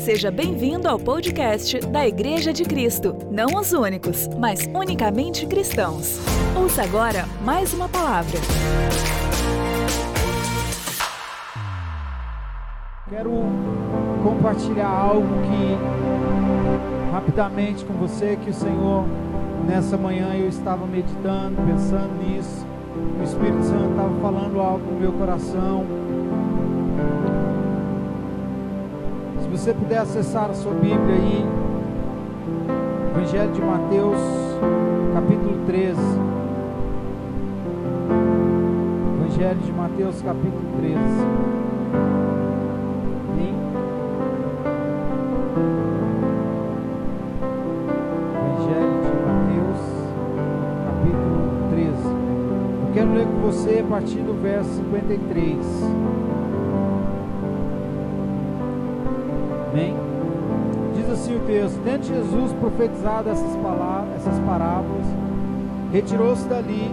Seja bem-vindo ao podcast da Igreja de Cristo. Não os únicos, mas unicamente cristãos. Ouça agora mais uma palavra. Quero compartilhar algo que rapidamente com você que o Senhor nessa manhã eu estava meditando, pensando nisso. O Espírito Santo estava falando algo no meu coração. Você puder acessar a sua Bíblia aí, Evangelho de Mateus, capítulo 13. Evangelho de Mateus, capítulo 13. Amém? Evangelho de Mateus, capítulo 13. Eu quero ler com você a partir do verso 53. Amém? Diz assim o texto: Tendo Jesus profetizado essas palavras, essas parábolas, retirou-se dali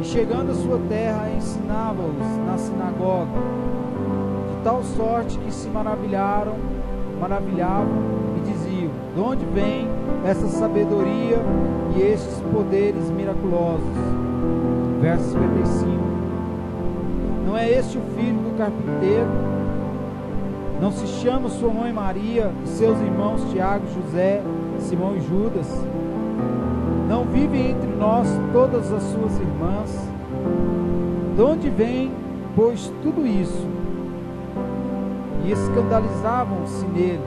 e chegando à sua terra ensinava-os na sinagoga, de tal sorte que se maravilharam, maravilhavam e diziam: De onde vem essa sabedoria e estes poderes miraculosos? Verso 55. Não é este o filho do carpinteiro? Não se chama sua mãe Maria, seus irmãos Tiago, José, Simão e Judas? Não vivem entre nós todas as suas irmãs? De onde vem, pois, tudo isso? E escandalizavam-se nele.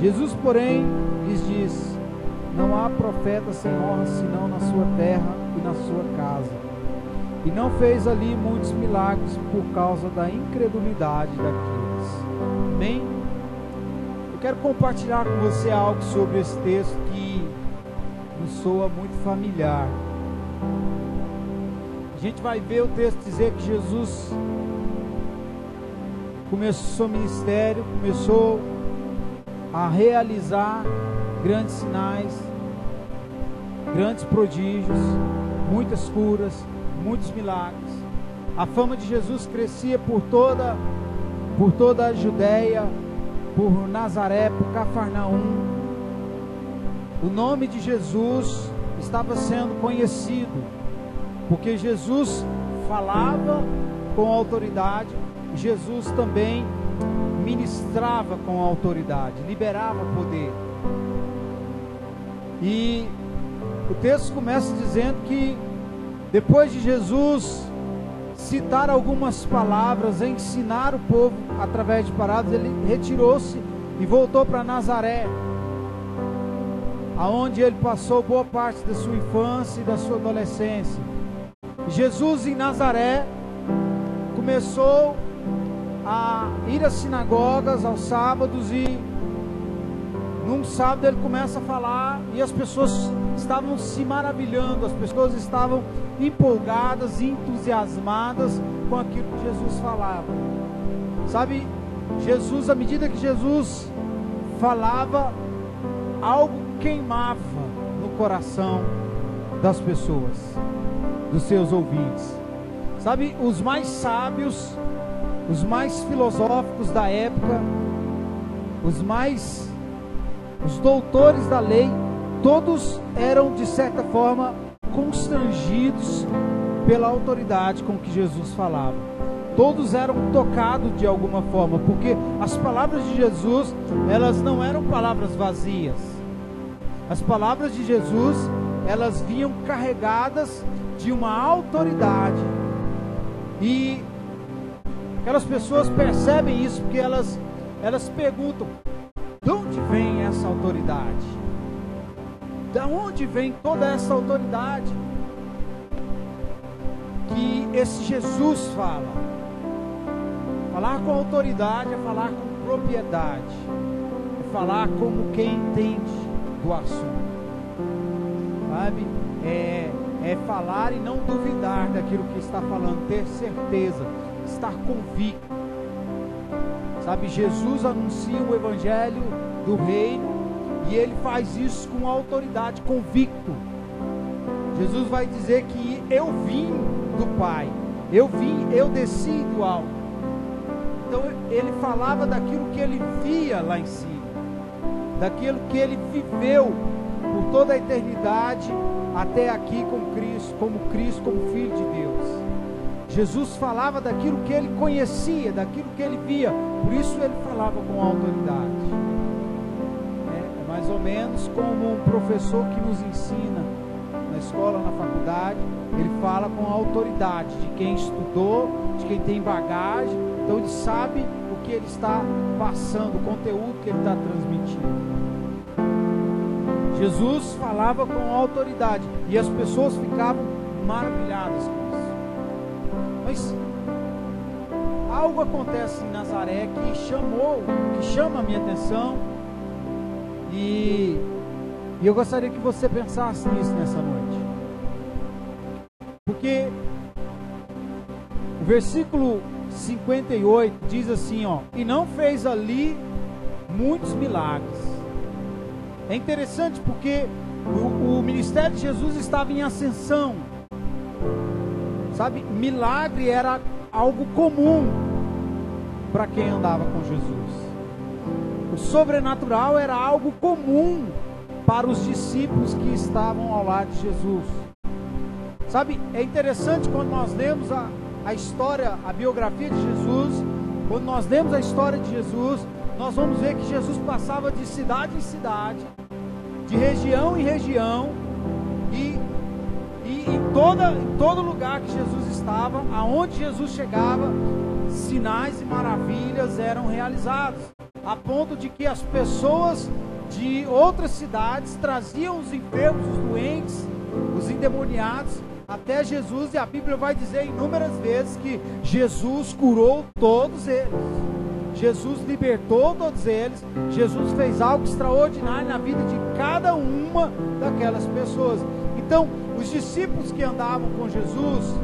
Jesus, porém, lhes disse: Não há profeta sem honra senão na sua terra e na sua casa. E não fez ali muitos milagres por causa da incredulidade daqueles. Amém? Eu quero compartilhar com você algo sobre esse texto que me soa muito familiar. A gente vai ver o texto dizer que Jesus começou seu ministério, começou a realizar grandes sinais, grandes prodígios, muitas curas, muitos milagres. A fama de Jesus crescia por toda por toda a Judéia, por Nazaré, por Cafarnaum. O nome de Jesus estava sendo conhecido, porque Jesus falava com autoridade, Jesus também ministrava com autoridade, liberava poder. E o texto começa dizendo que depois de Jesus citar algumas palavras, ensinar o povo através de palavras, ele retirou-se e voltou para Nazaré, aonde ele passou boa parte da sua infância e da sua adolescência. Jesus em Nazaré começou a ir às sinagogas aos sábados e num sábado ele começa a falar e as pessoas estavam se maravilhando, as pessoas estavam empolgadas, entusiasmadas com aquilo que Jesus falava. Sabe, Jesus, à medida que Jesus falava, algo queimava no coração das pessoas, dos seus ouvintes. Sabe, os mais sábios, os mais filosóficos da época, os mais os doutores da lei, todos eram de certa forma constrangidos pela autoridade com que Jesus falava. Todos eram tocados de alguma forma, porque as palavras de Jesus, elas não eram palavras vazias. As palavras de Jesus, elas vinham carregadas de uma autoridade. E aquelas pessoas percebem isso porque elas elas perguntam: de onde vem essa autoridade? Da onde vem toda essa autoridade? Que esse Jesus fala. Falar com autoridade é falar com propriedade. É falar como quem entende do assunto. Sabe? É, é falar e não duvidar daquilo que está falando, ter certeza, estar convicto. Sabe, Jesus anuncia o evangelho do reino e ele faz isso com autoridade, convicto. Jesus vai dizer que eu vim do Pai, eu vim, eu desci do alto. Então ele falava daquilo que ele via lá em cima, daquilo que ele viveu por toda a eternidade até aqui com Cristo, como Cristo, como Filho de Deus. Jesus falava daquilo que ele conhecia, daquilo que ele via, por isso ele falava com autoridade. Ou menos como um professor que nos ensina na escola, na faculdade, ele fala com autoridade de quem estudou, de quem tem bagagem, então ele sabe o que ele está passando, o conteúdo que ele está transmitindo. Jesus falava com autoridade e as pessoas ficavam maravilhadas com isso. Mas algo acontece em Nazaré que chamou, que chama a minha atenção e, e eu gostaria que você pensasse nisso nessa noite. Porque o versículo 58 diz assim, ó: "E não fez ali muitos milagres, é interessante porque o, o ministério de Jesus estava em ascensão. Sabe, milagre era algo comum para quem andava com Jesus. O sobrenatural era algo comum para os discípulos que estavam ao lado de Jesus. Sabe, é interessante quando nós lemos a, a história, a biografia de Jesus, quando nós lemos a história de Jesus, nós vamos ver que Jesus passava de cidade em cidade, de região em região, e, e em, toda, em todo lugar que Jesus estava, aonde Jesus chegava, sinais e maravilhas eram realizados, a ponto de que as pessoas de outras cidades traziam os enfermos, os doentes, os endemoniados até Jesus, e a Bíblia vai dizer inúmeras vezes que Jesus curou todos eles. Jesus libertou todos eles, Jesus fez algo extraordinário na vida de cada uma daquelas pessoas. Então, os discípulos que andavam com Jesus,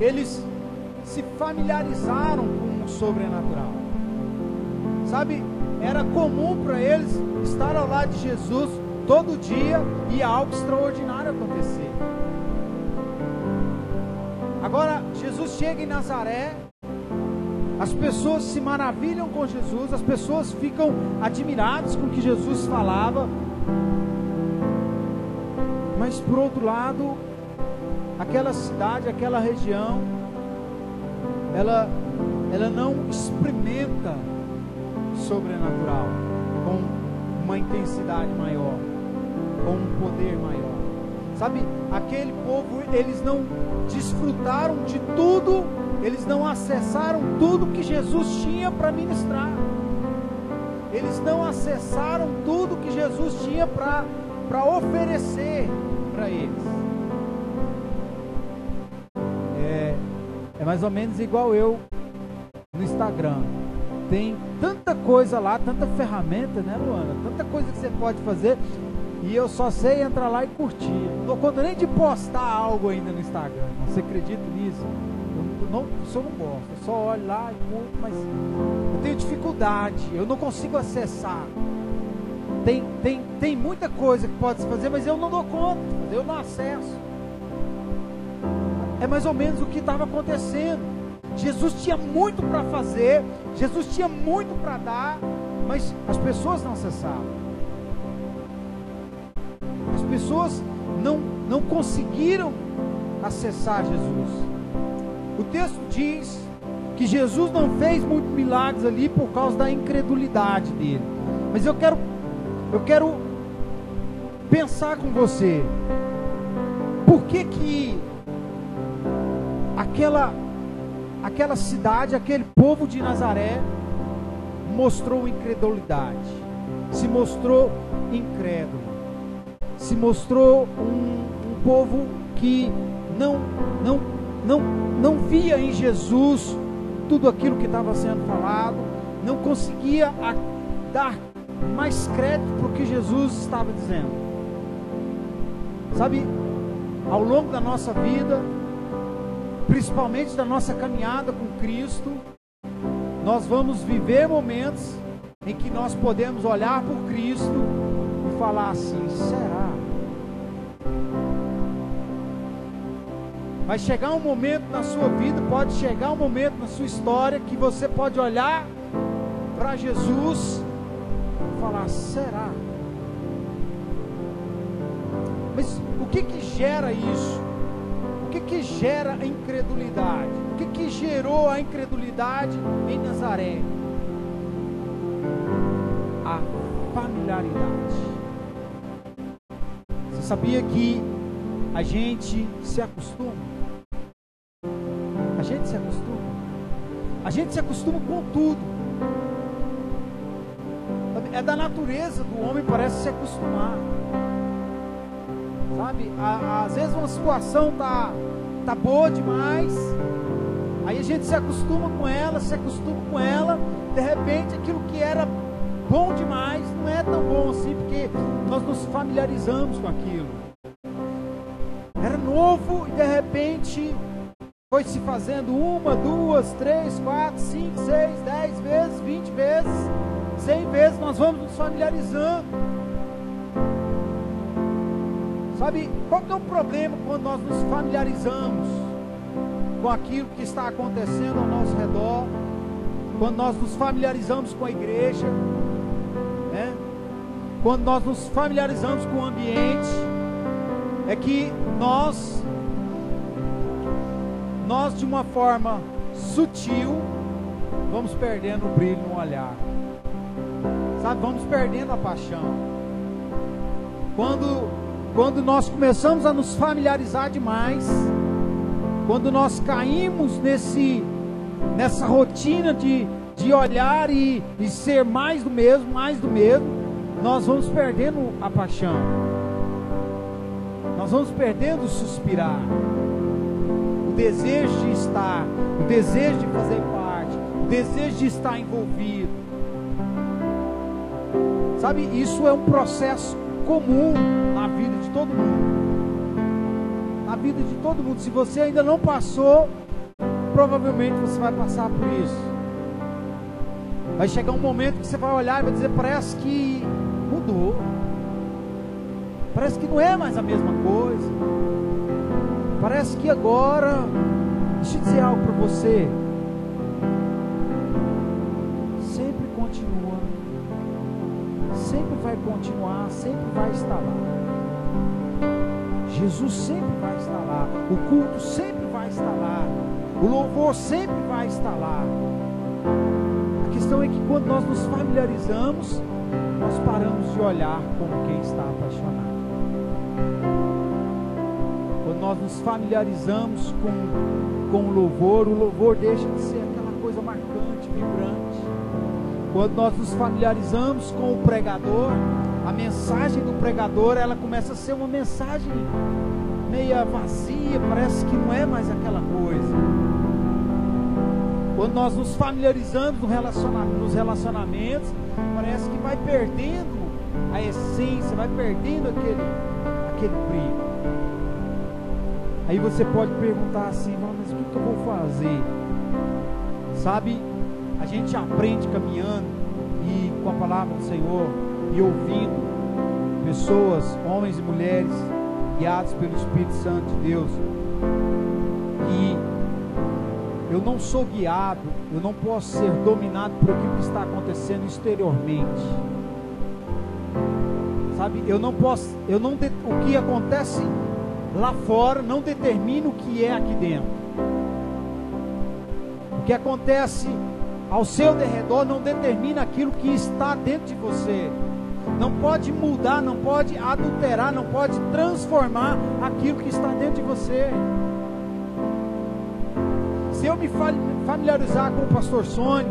eles se familiarizaram com o sobrenatural. Sabe, era comum para eles estar ao lado de Jesus todo dia e algo extraordinário acontecer. Agora, Jesus chega em Nazaré as pessoas se maravilham com Jesus, as pessoas ficam admiradas com o que Jesus falava. Mas por outro lado, aquela cidade, aquela região, ela, ela não experimenta sobrenatural com uma intensidade maior, com um poder maior. Sabe, aquele povo, eles não desfrutaram de tudo eles não acessaram tudo que Jesus tinha para ministrar. Eles não acessaram tudo que Jesus tinha para oferecer para eles. É, é mais ou menos igual eu no Instagram. Tem tanta coisa lá, tanta ferramenta, né, Luana? Tanta coisa que você pode fazer. E eu só sei entrar lá e curtir. Não dou nem de postar algo ainda no Instagram. Você acredita nisso? não, isso eu não gosto. Eu só olho lá e curto, mas eu tenho dificuldade, eu não consigo acessar. Tem, tem, tem muita coisa que pode se fazer, mas eu não dou conta, eu não acesso. É mais ou menos o que estava acontecendo. Jesus tinha muito para fazer, Jesus tinha muito para dar, mas as pessoas não acessavam. As pessoas não, não conseguiram acessar Jesus. O texto diz que Jesus não fez muitos milagres ali por causa da incredulidade dele. Mas eu quero eu quero pensar com você. Por que que aquela aquela cidade, aquele povo de Nazaré mostrou incredulidade, se mostrou incrédulo, se mostrou um, um povo que não não não, não via em Jesus tudo aquilo que estava sendo falado, não conseguia dar mais crédito para o que Jesus estava dizendo. Sabe, ao longo da nossa vida, principalmente da nossa caminhada com Cristo, nós vamos viver momentos em que nós podemos olhar por Cristo e falar assim: será? Vai chegar um momento na sua vida, pode chegar um momento na sua história que você pode olhar para Jesus e falar: será? Mas o que que gera isso? Que que gera a incredulidade? O que que gerou a incredulidade em Nazaré? A familiaridade. Você sabia que a gente se acostuma? A gente se acostuma. A gente se acostuma com tudo. É da natureza do homem, parece se acostumar. Sabe? Às vezes uma situação tá, tá boa demais. Aí a gente se acostuma com ela, se acostuma com ela. De repente aquilo que era bom demais não é tão bom assim, porque nós nos familiarizamos com aquilo. Era novo e de repente foi se fazendo uma, duas, três, quatro, cinco, seis, dez vezes, vinte vezes, cem vezes, nós vamos nos familiarizando. Sabe, qual que é o problema quando nós nos familiarizamos com aquilo que está acontecendo ao nosso redor? Quando nós nos familiarizamos com a igreja, né? Quando nós nos familiarizamos com o ambiente, é que nós nós de uma forma sutil vamos perdendo o brilho no olhar. Sabe, vamos perdendo a paixão. Quando quando nós começamos a nos familiarizar demais, quando nós caímos nesse nessa rotina de, de olhar e, e ser mais do mesmo, mais do mesmo, nós vamos perdendo a paixão. Nós vamos perdendo o suspirar desejo de estar, o desejo de fazer parte, o desejo de estar envolvido. Sabe, isso é um processo comum na vida de todo mundo. Na vida de todo mundo. Se você ainda não passou, provavelmente você vai passar por isso. Vai chegar um momento que você vai olhar e vai dizer: parece que mudou. Parece que não é mais a mesma coisa. Parece que agora, deixa eu dizer algo para você. Sempre continua, sempre vai continuar, sempre vai estar lá. Jesus sempre vai estar lá, o culto sempre vai estar lá, o louvor sempre vai estar lá. A questão é que quando nós nos familiarizamos, nós paramos de olhar como quem está apaixonado nós nos familiarizamos com, com o louvor, o louvor deixa de ser Quando nós nos familiarizamos com o pregador, a mensagem do pregador, ela começa a ser uma mensagem meia vazia, parece que não é mais aquela coisa. Quando nós nos familiarizamos no relacionamento, nos relacionamentos, parece que vai perdendo a essência, vai perdendo aquele, aquele brilho. Aí você pode perguntar assim, mas o que eu vou fazer? Sabe, a gente aprende caminhando e com a palavra do Senhor e ouvindo pessoas, homens e mulheres, guiados pelo Espírito Santo de Deus. E eu não sou guiado, eu não posso ser dominado por aquilo que está acontecendo exteriormente. Sabe, eu não posso, eu não o que acontece lá fora não determina o que é aqui dentro. O que acontece ao seu derredor não determina aquilo que está dentro de você. Não pode mudar, não pode adulterar, não pode transformar aquilo que está dentro de você. Se eu me familiarizar com o pastor Sônia,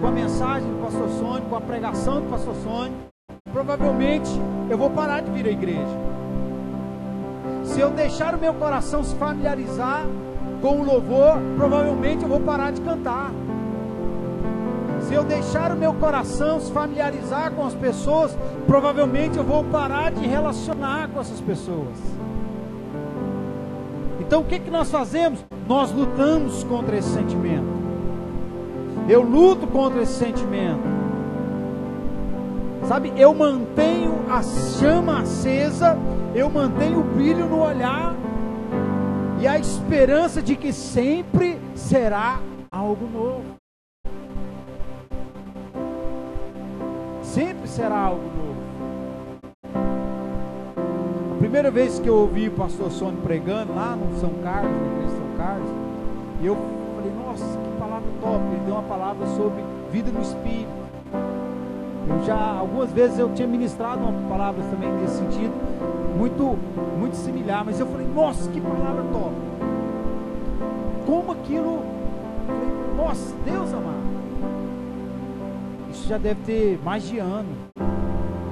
com a mensagem do pastor Sônia, com a pregação do pastor Sônia, provavelmente eu vou parar de vir à igreja. Se eu deixar o meu coração se familiarizar com o louvor, provavelmente eu vou parar de cantar. Se eu deixar o meu coração se familiarizar com as pessoas, provavelmente eu vou parar de relacionar com essas pessoas. Então o que, que nós fazemos? Nós lutamos contra esse sentimento. Eu luto contra esse sentimento. Sabe, eu mantenho a chama acesa eu mantenho o brilho no olhar e a esperança de que sempre será algo novo. Sempre será algo novo. A primeira vez que eu ouvi o pastor Sônia pregando lá no São Carlos, na igreja São Carlos, eu falei, nossa, que palavra top. Ele deu uma palavra sobre vida no Espírito. Eu já, algumas vezes eu tinha ministrado uma palavra também nesse sentido, muito, muito similar, mas eu falei, nossa, que palavra top. Como aquilo, falei, nossa, Deus amado. Já deve ter mais de ano.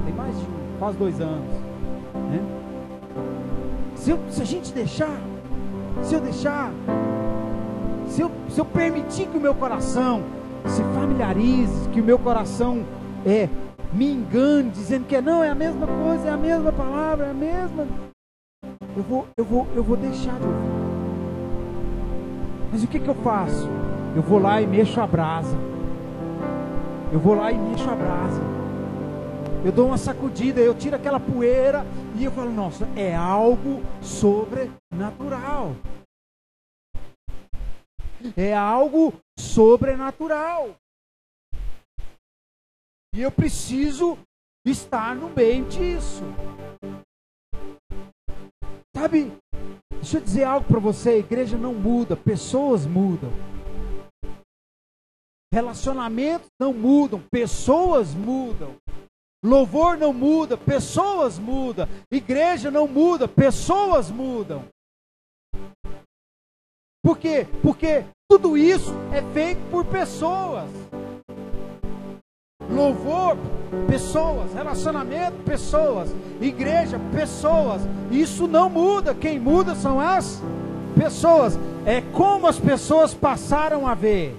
Tem mais de quase dois anos. Né? Se, eu, se a gente deixar, se eu deixar, se eu, se eu permitir que o meu coração se familiarize, que o meu coração é, me engane, dizendo que não, é a mesma coisa, é a mesma palavra, é a mesma. Eu vou, eu vou, eu vou deixar de ouvir. Mas o que, que eu faço? Eu vou lá e mexo a brasa. Eu vou lá e mexo a brasa. Eu dou uma sacudida, eu tiro aquela poeira e eu falo, nossa, é algo sobrenatural. É algo sobrenatural. E eu preciso estar no meio disso. Sabe, deixa eu dizer algo para você: a igreja não muda, pessoas mudam. Relacionamentos não mudam, pessoas mudam. Louvor não muda, pessoas mudam. Igreja não muda, pessoas mudam. Por quê? Porque tudo isso é feito por pessoas. Louvor, pessoas. Relacionamento, pessoas. Igreja, pessoas. Isso não muda. Quem muda são as pessoas. É como as pessoas passaram a ver.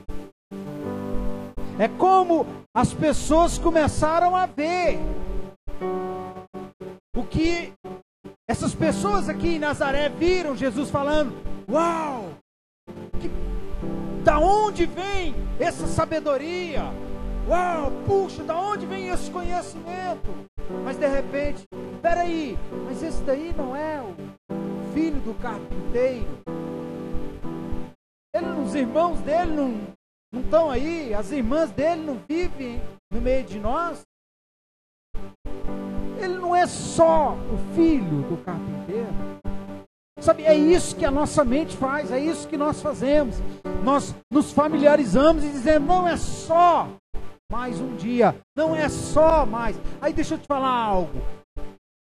É como as pessoas começaram a ver. O que essas pessoas aqui em Nazaré viram Jesus falando: Uau! Que, da onde vem essa sabedoria? Uau, puxa, da onde vem esse conhecimento? Mas de repente, peraí, mas esse daí não é o filho do carpinteiro? Ele, os irmãos dele não, não estão aí, as irmãs dele não vivem no meio de nós? Ele não é só o filho do carpinteiro. Sabe, é isso que a nossa mente faz, é isso que nós fazemos. Nós nos familiarizamos e dizemos, não é só mais um dia. Não é só mais. Aí deixa eu te falar algo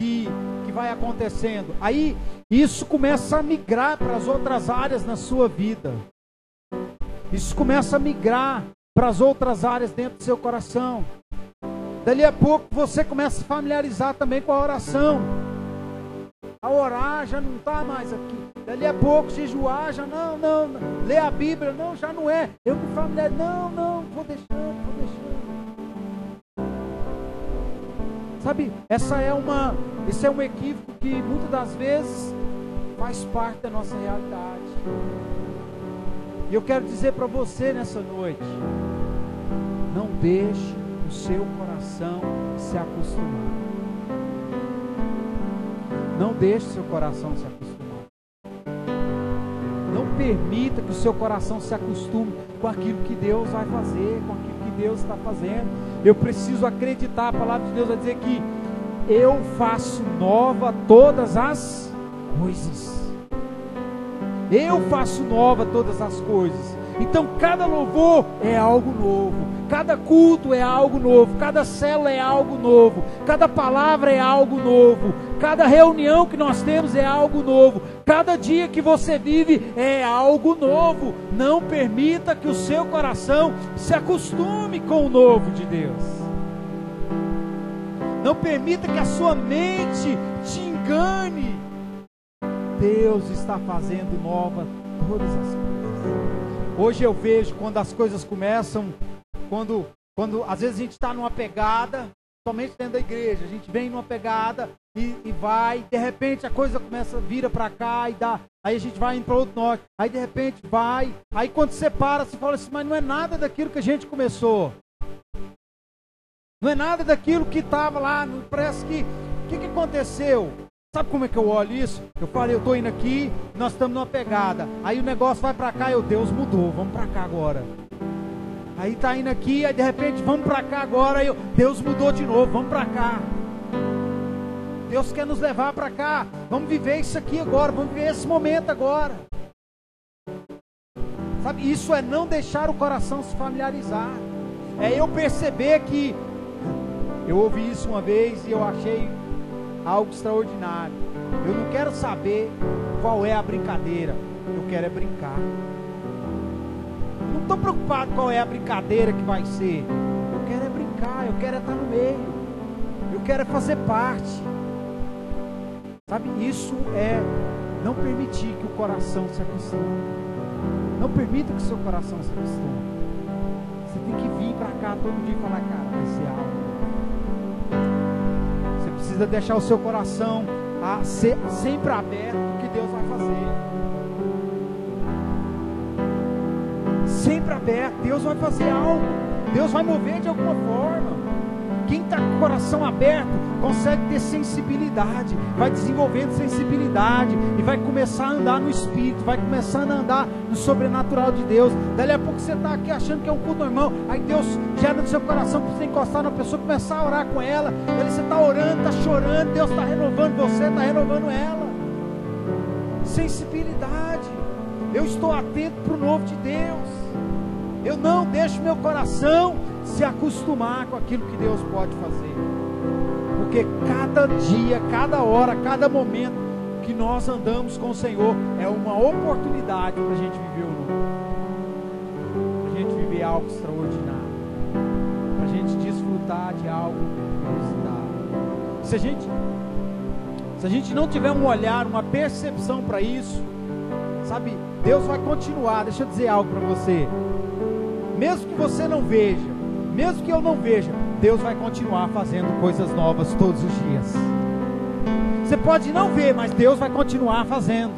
que, que vai acontecendo. Aí isso começa a migrar para as outras áreas na sua vida. Isso começa a migrar para as outras áreas dentro do seu coração. Dali a pouco você começa a familiarizar também com a oração. A orar já não está mais aqui. Dali a pouco jejuar já não, não, não. Ler a Bíblia, não, já não é. Eu me familiarizo, não, não, vou deixando, vou deixando. Sabe, essa é uma, esse é um equívoco que muitas das vezes faz parte da nossa realidade. E eu quero dizer para você nessa noite: não deixe o seu coração se acostumar. Não deixe o seu coração se acostumar. Não permita que o seu coração se acostume com aquilo que Deus vai fazer, com aquilo que Deus está fazendo. Eu preciso acreditar, a palavra de Deus vai dizer que eu faço nova todas as coisas. Eu faço nova todas as coisas. Então cada louvor é algo novo, cada culto é algo novo, cada célula é algo novo, cada palavra é algo novo, cada reunião que nós temos é algo novo, cada dia que você vive é algo novo. Não permita que o seu coração se acostume com o novo de Deus. Não permita que a sua mente te engane. Deus está fazendo nova todas as coisas. Hoje eu vejo quando as coisas começam, quando, quando às vezes a gente está numa pegada, somente dentro da igreja, a gente vem numa pegada e, e vai, de repente a coisa começa, vira para cá e dá, aí a gente vai indo para outro norte, aí de repente vai, aí quando você para, você fala assim, mas não é nada daquilo que a gente começou. Não é nada daquilo que estava lá, parece que, o que, que aconteceu? Sabe como é que eu olho isso? Eu falei, eu estou indo aqui, nós estamos numa pegada. Aí o negócio vai para cá, eu, Deus mudou, vamos para cá agora. Aí tá indo aqui, aí de repente vamos para cá agora, eu, Deus mudou de novo, vamos para cá. Deus quer nos levar para cá. Vamos viver isso aqui agora, vamos viver esse momento agora. Sabe, isso é não deixar o coração se familiarizar. É eu perceber que eu ouvi isso uma vez e eu achei algo extraordinário. Eu não quero saber qual é a brincadeira, eu quero é brincar. Não estou preocupado qual é a brincadeira que vai ser. Eu quero é brincar, eu quero é estar no meio. Eu quero é fazer parte. Sabe, isso é não permitir que o coração se acostume. Não permita que o seu coração se acostume. Você tem que vir para cá todo dia e falar, cara, vai ser algo precisa deixar o seu coração a ser sempre aberto que Deus vai fazer. Sempre aberto, Deus vai fazer algo, Deus vai mover de alguma forma. Quem está com o coração aberto consegue ter sensibilidade, vai desenvolvendo sensibilidade e vai começar a andar no Espírito, vai começando a andar no sobrenatural de Deus. Dali a pouco você está aqui achando que é um culto irmão, aí Deus gera no seu coração para você encostar na pessoa, começar a orar com ela. Aí você está orando, está chorando, Deus está renovando você, está renovando ela. Sensibilidade. Eu estou atento para o novo de Deus. Eu não deixo meu coração se acostumar com aquilo que Deus pode fazer. Porque cada dia, cada hora, cada momento que nós andamos com o Senhor é uma oportunidade para a gente viver o novo. Para a gente viver algo extraordinário. Para a gente desfrutar de algo inusitado. Se a gente, se a gente não tiver um olhar, uma percepção para isso, sabe, Deus vai continuar. Deixa eu dizer algo para você. Mesmo que você não veja, mesmo que eu não veja, Deus vai continuar fazendo coisas novas todos os dias. Você pode não ver, mas Deus vai continuar fazendo.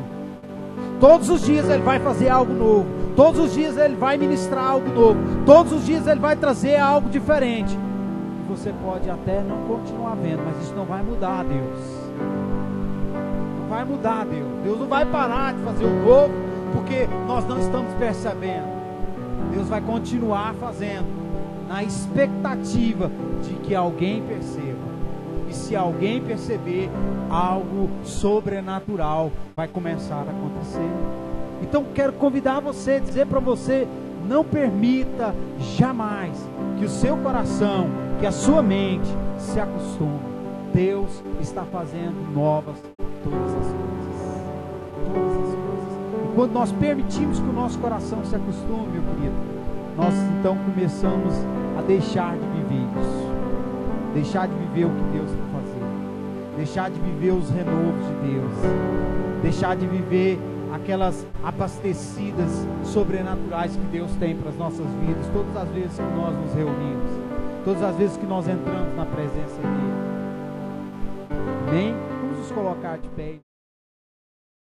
Todos os dias Ele vai fazer algo novo. Todos os dias Ele vai ministrar algo novo. Todos os dias Ele vai trazer algo diferente. E você pode até não continuar vendo, mas isso não vai mudar, Deus. Não vai mudar, Deus. Deus não vai parar de fazer o novo, porque nós não estamos percebendo. Deus vai continuar fazendo na expectativa de que alguém perceba. E se alguém perceber, algo sobrenatural vai começar a acontecer. Então quero convidar você, dizer para você, não permita jamais que o seu coração, que a sua mente se acostume. Deus está fazendo novas todas as coisas. Todas as coisas. E quando nós permitimos que o nosso coração se acostume, meu querido, nós então começamos a deixar de viver isso, deixar de viver o que Deus quer fazer, deixar de viver os renovos de Deus, deixar de viver aquelas abastecidas sobrenaturais que Deus tem para as nossas vidas, todas as vezes que nós nos reunimos, todas as vezes que nós entramos na presença dEle. Amém? Vamos nos colocar de pé.